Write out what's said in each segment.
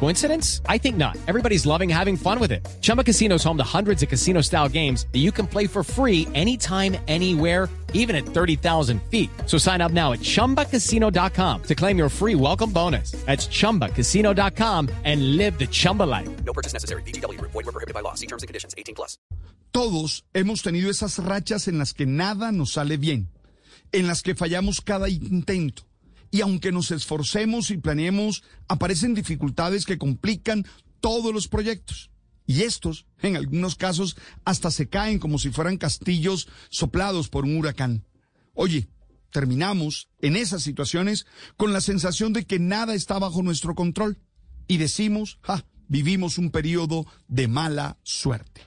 Coincidence? I think not. Everybody's loving having fun with it. Chumba Casino is home to hundreds of casino style games that you can play for free anytime, anywhere, even at 30,000 feet. So sign up now at chumbacasino.com to claim your free welcome bonus. That's chumbacasino.com and live the Chumba life. No purchase necessary. BGW. Void were prohibited by law. See terms and conditions. 18 plus. Todos hemos tenido esas rachas en las que nada nos sale bien, en las que fallamos cada intento. Y aunque nos esforcemos y planeemos, aparecen dificultades que complican todos los proyectos. Y estos, en algunos casos, hasta se caen como si fueran castillos soplados por un huracán. Oye, terminamos en esas situaciones con la sensación de que nada está bajo nuestro control. Y decimos, ja, vivimos un periodo de mala suerte.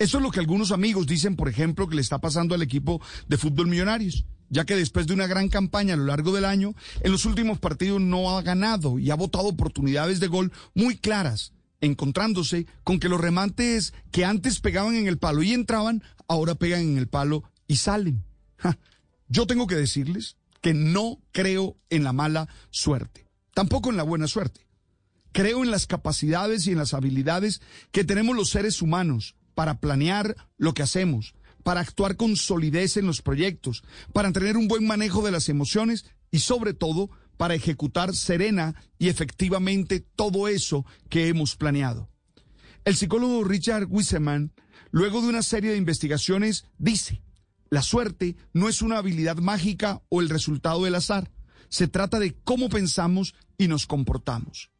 Eso es lo que algunos amigos dicen, por ejemplo, que le está pasando al equipo de fútbol millonarios, ya que después de una gran campaña a lo largo del año, en los últimos partidos no ha ganado y ha botado oportunidades de gol muy claras, encontrándose con que los remates que antes pegaban en el palo y entraban, ahora pegan en el palo y salen. Yo tengo que decirles que no creo en la mala suerte, tampoco en la buena suerte. Creo en las capacidades y en las habilidades que tenemos los seres humanos para planear lo que hacemos, para actuar con solidez en los proyectos, para tener un buen manejo de las emociones y sobre todo para ejecutar serena y efectivamente todo eso que hemos planeado. El psicólogo Richard Wiseman, luego de una serie de investigaciones, dice, la suerte no es una habilidad mágica o el resultado del azar, se trata de cómo pensamos y nos comportamos.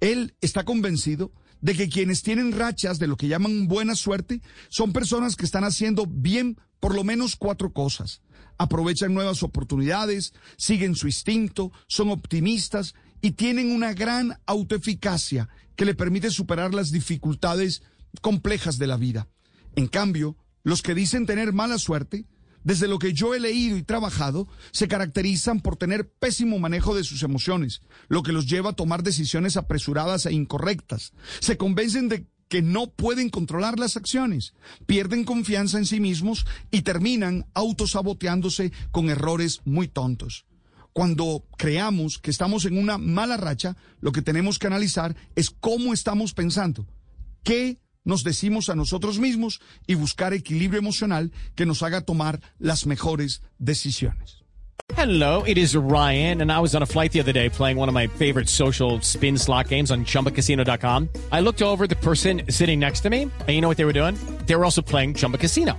Él está convencido de que quienes tienen rachas de lo que llaman buena suerte son personas que están haciendo bien por lo menos cuatro cosas. Aprovechan nuevas oportunidades, siguen su instinto, son optimistas y tienen una gran autoeficacia que le permite superar las dificultades complejas de la vida. En cambio, los que dicen tener mala suerte desde lo que yo he leído y trabajado, se caracterizan por tener pésimo manejo de sus emociones, lo que los lleva a tomar decisiones apresuradas e incorrectas. Se convencen de que no pueden controlar las acciones, pierden confianza en sí mismos y terminan autosaboteándose con errores muy tontos. Cuando creamos que estamos en una mala racha, lo que tenemos que analizar es cómo estamos pensando, nos decimos a nosotros mismos y buscar equilibrio emocional que nos haga tomar las mejores decisiones. Hello, it is Ryan, and I was on a flight the other day playing one of my favorite social spin slot games on chumbacasino.com. I looked over the person sitting next to me, and you know what they were doing? They were also playing Chumba Casino.